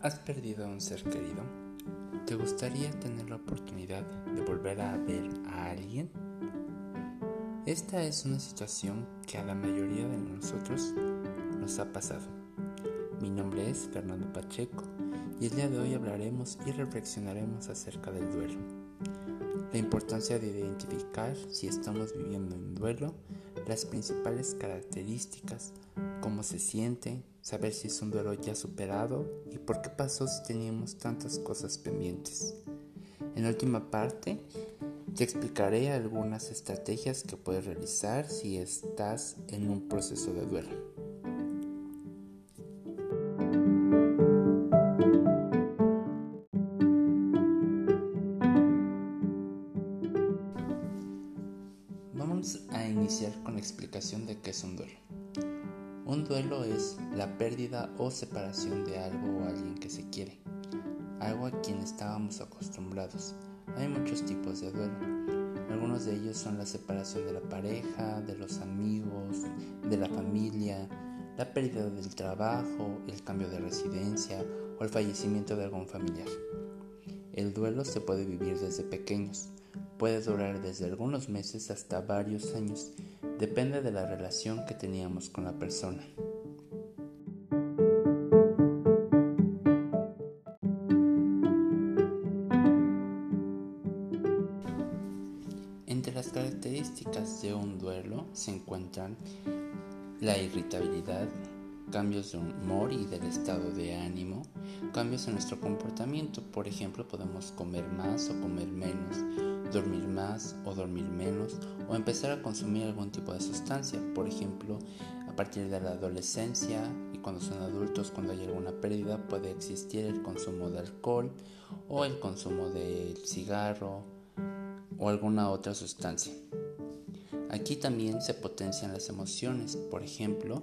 ¿Has perdido a un ser querido? ¿Te gustaría tener la oportunidad de volver a ver a alguien? Esta es una situación que a la mayoría de nosotros nos ha pasado. Mi nombre es Fernando Pacheco y el día de hoy hablaremos y reflexionaremos acerca del duelo. La importancia de identificar si estamos viviendo en duelo, las principales características, cómo se siente, saber si es un duelo ya superado y por qué pasó si teníamos tantas cosas pendientes. En la última parte te explicaré algunas estrategias que puedes realizar si estás en un proceso de duelo. O separación de algo o alguien que se quiere, algo a quien estábamos acostumbrados. Hay muchos tipos de duelo. Algunos de ellos son la separación de la pareja, de los amigos, de la familia, la pérdida del trabajo, el cambio de residencia o el fallecimiento de algún familiar. El duelo se puede vivir desde pequeños, puede durar desde algunos meses hasta varios años depende de la relación que teníamos con la persona. Las características de un duelo se encuentran la irritabilidad, cambios de humor y del estado de ánimo, cambios en nuestro comportamiento, por ejemplo podemos comer más o comer menos, dormir más o dormir menos o empezar a consumir algún tipo de sustancia, por ejemplo, a partir de la adolescencia y cuando son adultos, cuando hay alguna pérdida, puede existir el consumo de alcohol o el consumo de cigarro o alguna otra sustancia. Aquí también se potencian las emociones, por ejemplo,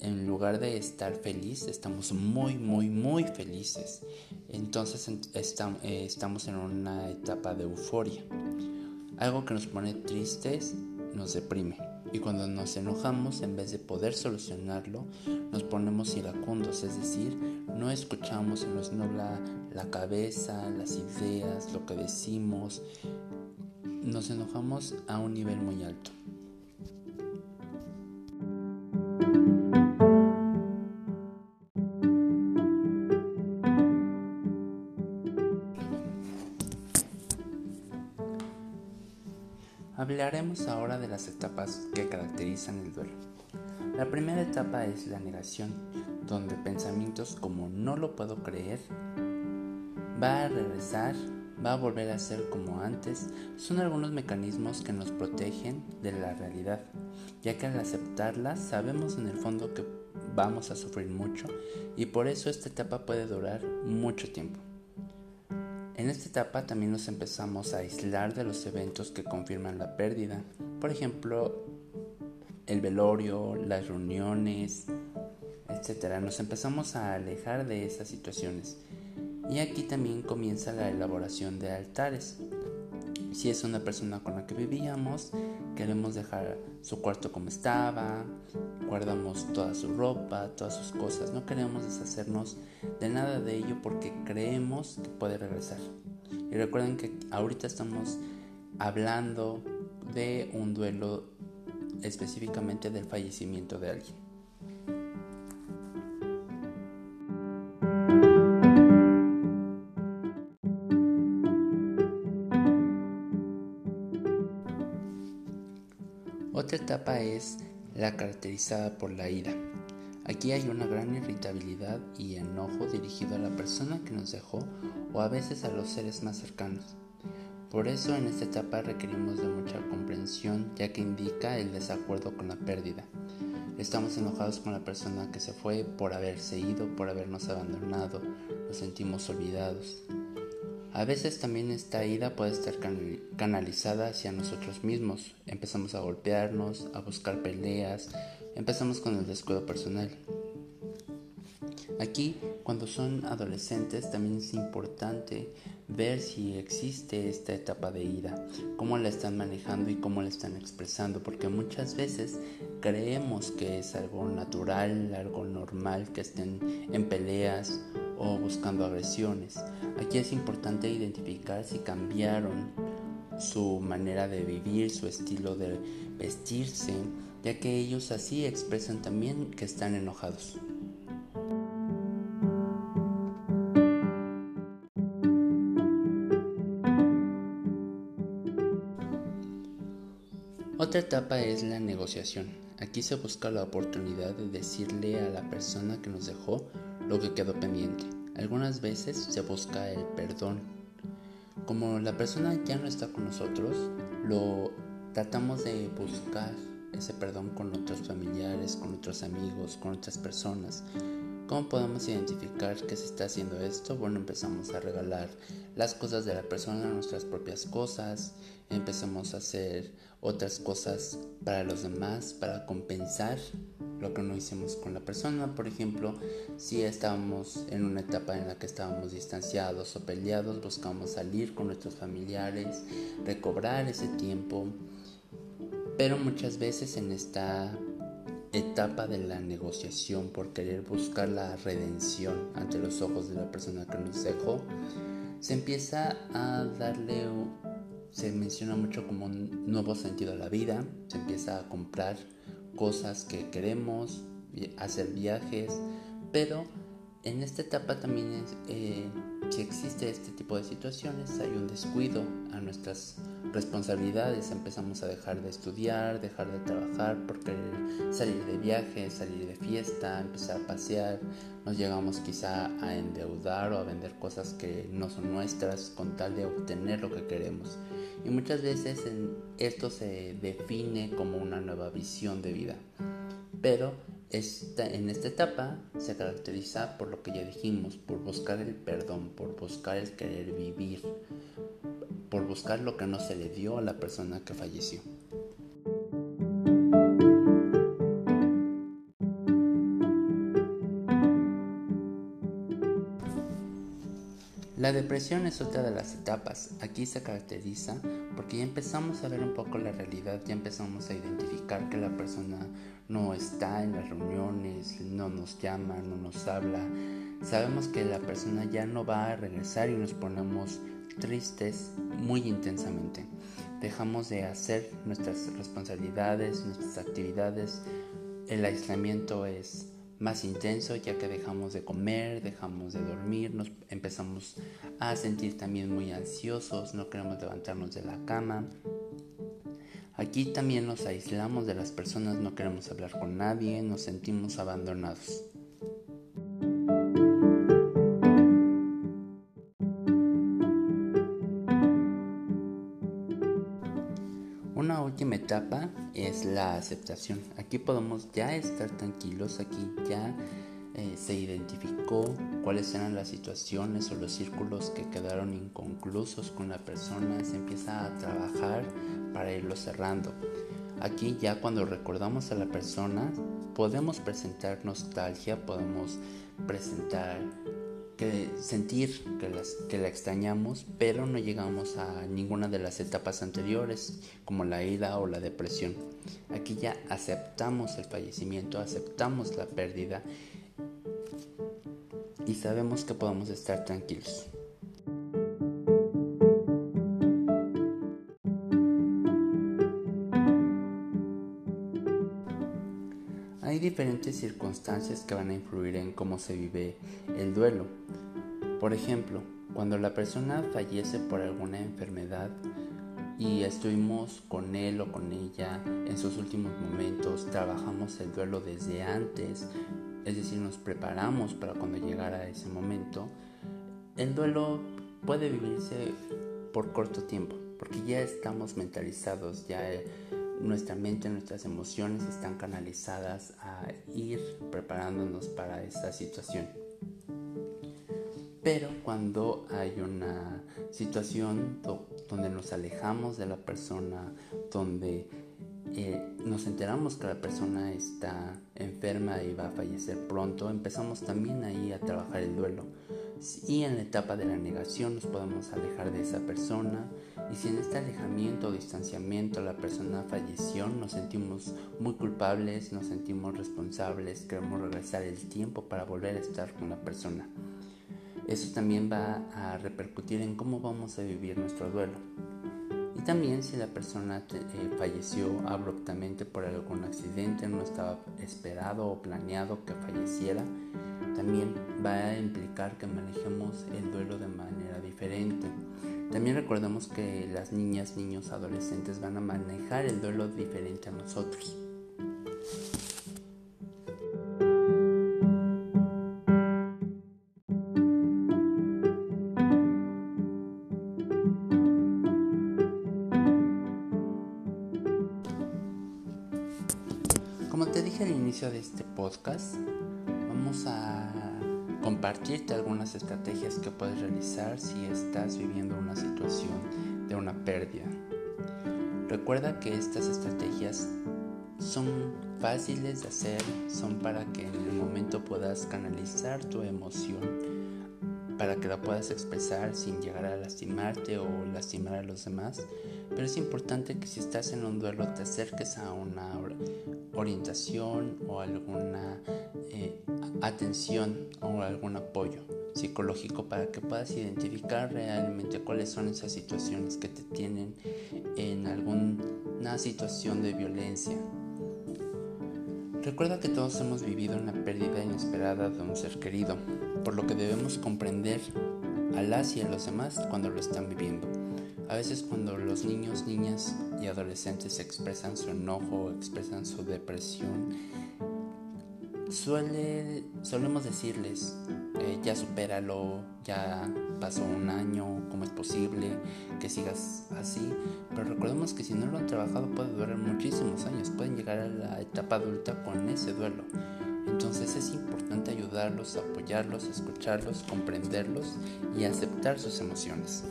en lugar de estar feliz, estamos muy, muy, muy felices. Entonces eh, estamos en una etapa de euforia. Algo que nos pone tristes nos deprime. Y cuando nos enojamos, en vez de poder solucionarlo, nos ponemos iracundos, es decir, no escuchamos, se nos nubla la cabeza, las ideas, lo que decimos. Nos enojamos a un nivel muy alto. Hablaremos ahora de las etapas que caracterizan el duelo. La primera etapa es la negación, donde pensamientos como no lo puedo creer, va a regresar, va a volver a ser como antes, son algunos mecanismos que nos protegen de la realidad, ya que al aceptarla sabemos en el fondo que vamos a sufrir mucho y por eso esta etapa puede durar mucho tiempo. En esta etapa también nos empezamos a aislar de los eventos que confirman la pérdida. Por ejemplo, el velorio, las reuniones, etc. Nos empezamos a alejar de esas situaciones. Y aquí también comienza la elaboración de altares. Si es una persona con la que vivíamos, queremos dejar su cuarto como estaba, guardamos toda su ropa, todas sus cosas, no queremos deshacernos de nada de ello porque creemos que puede regresar. Y recuerden que ahorita estamos hablando de un duelo específicamente del fallecimiento de alguien. Es la caracterizada por la ira. Aquí hay una gran irritabilidad y enojo dirigido a la persona que nos dejó o a veces a los seres más cercanos. Por eso en esta etapa requerimos de mucha comprensión ya que indica el desacuerdo con la pérdida. Estamos enojados con la persona que se fue por haberse ido, por habernos abandonado, nos sentimos olvidados. A veces también esta ira puede estar canalizada hacia nosotros mismos. Empezamos a golpearnos, a buscar peleas, empezamos con el descuido personal. Aquí, cuando son adolescentes, también es importante ver si existe esta etapa de ira, cómo la están manejando y cómo la están expresando, porque muchas veces creemos que es algo natural, algo normal, que estén en peleas o buscando agresiones. Aquí es importante identificar si cambiaron su manera de vivir, su estilo de vestirse, ya que ellos así expresan también que están enojados. Otra etapa es la negociación. Aquí se busca la oportunidad de decirle a la persona que nos dejó lo que quedó pendiente. Algunas veces se busca el perdón. Como la persona ya no está con nosotros, lo tratamos de buscar ese perdón con otros familiares, con otros amigos, con otras personas. ¿Cómo podemos identificar que se está haciendo esto? Bueno, empezamos a regalar las cosas de la persona, nuestras propias cosas, empezamos a hacer otras cosas para los demás, para compensar lo que no hicimos con la persona. Por ejemplo, si estábamos en una etapa en la que estábamos distanciados o peleados, buscamos salir con nuestros familiares, recobrar ese tiempo. Pero muchas veces en esta etapa de la negociación por querer buscar la redención ante los ojos de la persona que nos dejó, se empieza a darle, se menciona mucho como un nuevo sentido a la vida, se empieza a comprar cosas que queremos, hacer viajes, pero en esta etapa también es, eh, si existe este tipo de situaciones, hay un descuido nuestras responsabilidades. Empezamos a dejar de estudiar, dejar de trabajar por querer salir de viaje, salir de fiesta, empezar a pasear. Nos llegamos quizá a endeudar o a vender cosas que no son nuestras con tal de obtener lo que queremos. Y muchas veces esto se define como una nueva visión de vida. Pero en esta etapa se caracteriza por lo que ya dijimos, por buscar el perdón, por buscar el querer vivir, por buscar lo que no se le dio a la persona que falleció. La depresión es otra de las etapas. Aquí se caracteriza porque ya empezamos a ver un poco la realidad, ya empezamos a identificar que la persona no está en las reuniones, no nos llama, no nos habla. Sabemos que la persona ya no va a regresar y nos ponemos tristes muy intensamente. Dejamos de hacer nuestras responsabilidades, nuestras actividades. El aislamiento es más intenso ya que dejamos de comer, dejamos de dormir, nos empezamos a sentir también muy ansiosos, no queremos levantarnos de la cama. Aquí también nos aislamos de las personas, no queremos hablar con nadie, nos sentimos abandonados. La aceptación. Aquí podemos ya estar tranquilos, aquí ya eh, se identificó cuáles eran las situaciones o los círculos que quedaron inconclusos con la persona, se empieza a trabajar para irlo cerrando. Aquí ya cuando recordamos a la persona podemos presentar nostalgia, podemos presentar que sentir que, las, que la extrañamos, pero no llegamos a ninguna de las etapas anteriores, como la ira o la depresión. Aquí ya aceptamos el fallecimiento, aceptamos la pérdida y sabemos que podemos estar tranquilos. Hay diferentes circunstancias que van a influir en cómo se vive el duelo. Por ejemplo, cuando la persona fallece por alguna enfermedad y estuvimos con él o con ella en sus últimos momentos, trabajamos el duelo desde antes, es decir, nos preparamos para cuando llegara ese momento, el duelo puede vivirse por corto tiempo, porque ya estamos mentalizados, ya nuestra mente, nuestras emociones están canalizadas a ir preparándonos para esa situación. Pero cuando hay una situación donde nos alejamos de la persona, donde eh, nos enteramos que la persona está enferma y va a fallecer pronto, empezamos también ahí a trabajar el duelo. Y en la etapa de la negación nos podemos alejar de esa persona. Y si en este alejamiento o distanciamiento la persona falleció, nos sentimos muy culpables, nos sentimos responsables, queremos regresar el tiempo para volver a estar con la persona. Eso también va a repercutir en cómo vamos a vivir nuestro duelo. Y también si la persona eh, falleció abruptamente por algún accidente, no estaba esperado o planeado que falleciera, también va a implicar que manejemos el duelo de manera diferente. También recordemos que las niñas, niños, adolescentes van a manejar el duelo diferente a nosotros. Inicio de este podcast, vamos a compartirte algunas estrategias que puedes realizar si estás viviendo una situación de una pérdida. Recuerda que estas estrategias son fáciles de hacer, son para que en el momento puedas canalizar tu emoción, para que la puedas expresar sin llegar a lastimarte o lastimar a los demás. Pero es importante que si estás en un duelo te acerques a una orientación o alguna eh, atención o algún apoyo psicológico para que puedas identificar realmente cuáles son esas situaciones que te tienen en alguna situación de violencia. Recuerda que todos hemos vivido una pérdida inesperada de un ser querido, por lo que debemos comprender a las y a los demás cuando lo están viviendo. A veces cuando los niños, niñas y adolescentes expresan su enojo, expresan su depresión, suele, solemos decirles, eh, ya supéralo, ya pasó un año, ¿cómo es posible que sigas así? Pero recordemos que si no lo han trabajado puede durar muchísimos años, pueden llegar a la etapa adulta con ese duelo. Apoyarlos, escucharlos, comprenderlos y aceptar sus emociones.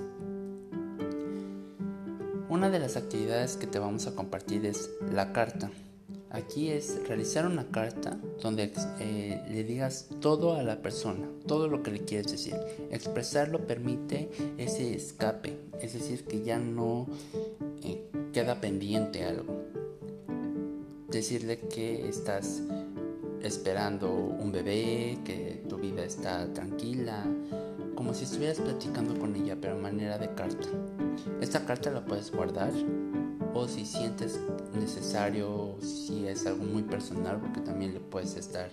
Una de las actividades que te vamos a compartir es la carta. Aquí es realizar una carta donde eh, le digas todo a la persona, todo lo que le quieres decir. Expresarlo permite ese escape, es decir, que ya no eh, queda pendiente algo. Decirle que estás esperando un bebé, que tu vida está tranquila, como si estuvieras platicando con ella, pero de manera de carta. Esta carta la puedes guardar o si sientes necesario, si es algo muy personal, porque también le puedes estar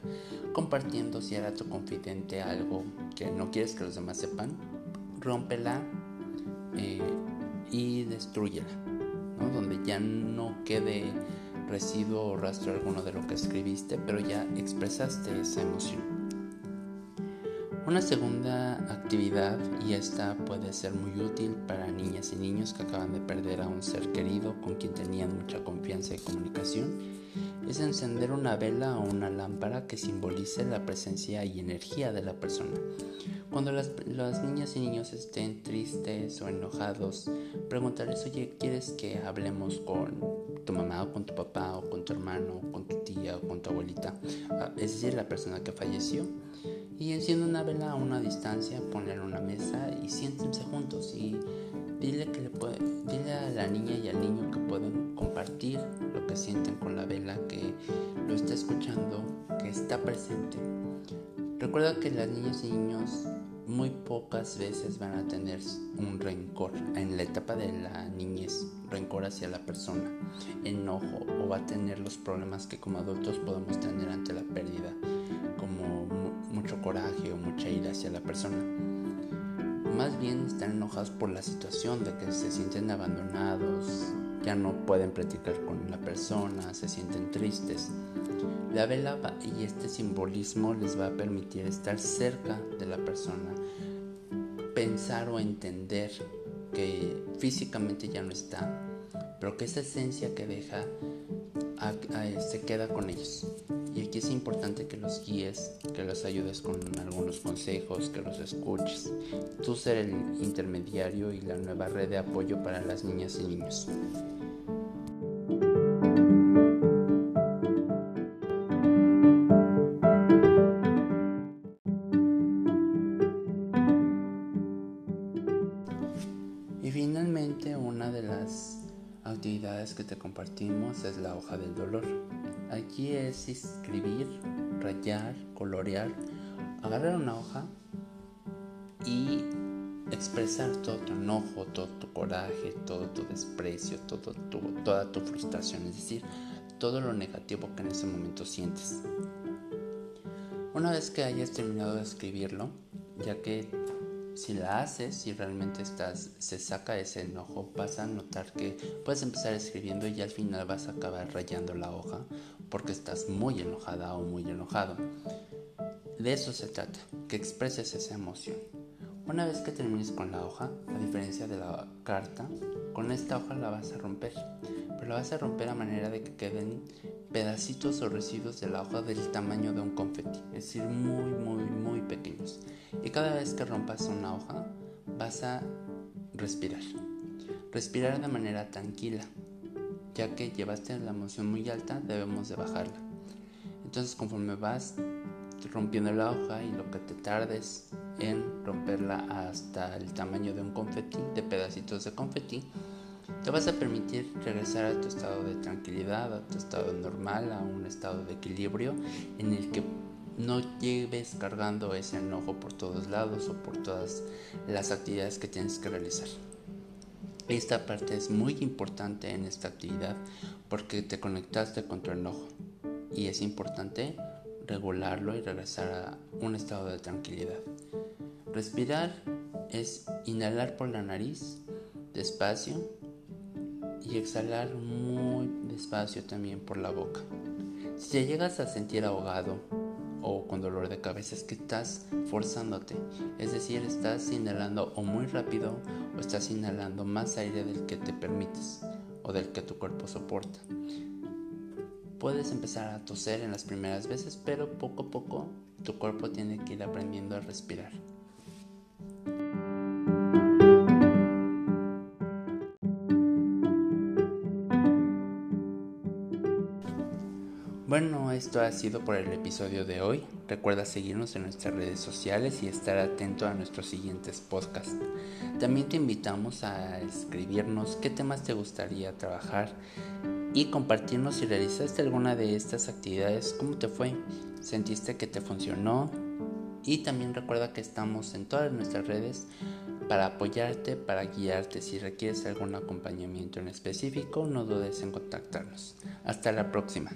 compartiendo si era tu confidente algo que no quieres que los demás sepan, rómpela eh, y destruyela, donde ya no quede residuo o rastro alguno de lo que escribiste, pero ya expresaste esa emoción. Una segunda actividad, y esta puede ser muy útil para niñas y niños que acaban de perder a un ser querido con quien tenían mucha confianza y comunicación, es encender una vela o una lámpara que simbolice la presencia y energía de la persona. Cuando las, niñas y niños estén tristes o enojados, preguntarles, oye, ¿quieres que hablemos con tu mamá o con tu papá o con tu hermano o con tu tía o con tu abuelita? Ah, es decir, la persona que falleció y enciende una vela a una distancia, poner una mesa y siéntense juntos y dile, que le puede, dile a la niña y al niño que pueden compartir lo que sienten con la vela, que lo está escuchando, que está presente. Recuerda que las niñas y niños muy pocas veces van a tener un rencor en la etapa de la niñez, rencor hacia la persona, enojo o va a tener los problemas que como adultos podemos tener ante la pérdida mucho coraje o mucha ira hacia la persona. Más bien están enojados por la situación de que se sienten abandonados, ya no pueden platicar con la persona, se sienten tristes. La vela y este simbolismo les va a permitir estar cerca de la persona, pensar o entender que físicamente ya no está, pero que esa esencia que deja se queda con ellos. Y aquí es importante que los guíes, que los ayudes con algunos consejos, que los escuches. Tú ser el intermediario y la nueva red de apoyo para las niñas y niños. Rayar, colorear, agarrar una hoja y expresar todo tu enojo, todo tu coraje, todo tu desprecio, todo toda tu frustración, es decir, todo lo negativo que en ese momento sientes. Una vez que hayas terminado de escribirlo, ya que si la haces, si realmente estás, se saca ese enojo, vas a notar que puedes empezar escribiendo y al final vas a acabar rayando la hoja porque estás muy enojada o muy enojado. De eso se trata, que expreses esa emoción. Una vez que termines con la hoja, a diferencia de la carta, con esta hoja la vas a romper, pero la vas a romper a manera de que queden pedacitos o residuos de la hoja del tamaño de un confeti, es decir, muy, muy, muy pequeños. Y cada vez que rompas una hoja, vas a respirar. Respirar de manera tranquila, ya que llevaste la emoción muy alta, debemos de bajarla. Entonces, conforme vas rompiendo la hoja y lo que te tardes en romperla hasta el tamaño de un confeti, de pedacitos de confeti, te vas a permitir regresar a tu estado de tranquilidad, a tu estado normal, a un estado de equilibrio en el que no lleves cargando ese enojo por todos lados o por todas las actividades que tienes que realizar. Esta parte es muy importante en esta actividad porque te conectaste con tu enojo y es importante regularlo y regresar a un estado de tranquilidad. Respirar es inhalar por la nariz despacio y exhalar muy despacio también por la boca. Si te llegas a sentir ahogado o con dolor de cabeza es que estás forzándote, es decir, estás inhalando o muy rápido o estás inhalando más aire del que te permites o del que tu cuerpo soporta. Puedes empezar a toser en las primeras veces, pero poco a poco tu cuerpo tiene que ir aprendiendo a respirar. Esto ha sido por el episodio de hoy. Recuerda seguirnos en nuestras redes sociales y estar atento a nuestros siguientes podcasts. También te invitamos a escribirnos qué temas te gustaría trabajar y compartirnos si realizaste alguna de estas actividades, cómo te fue, sentiste que te funcionó y también recuerda que estamos en todas nuestras redes para apoyarte, para guiarte. Si requieres algún acompañamiento en específico, no dudes en contactarnos. Hasta la próxima.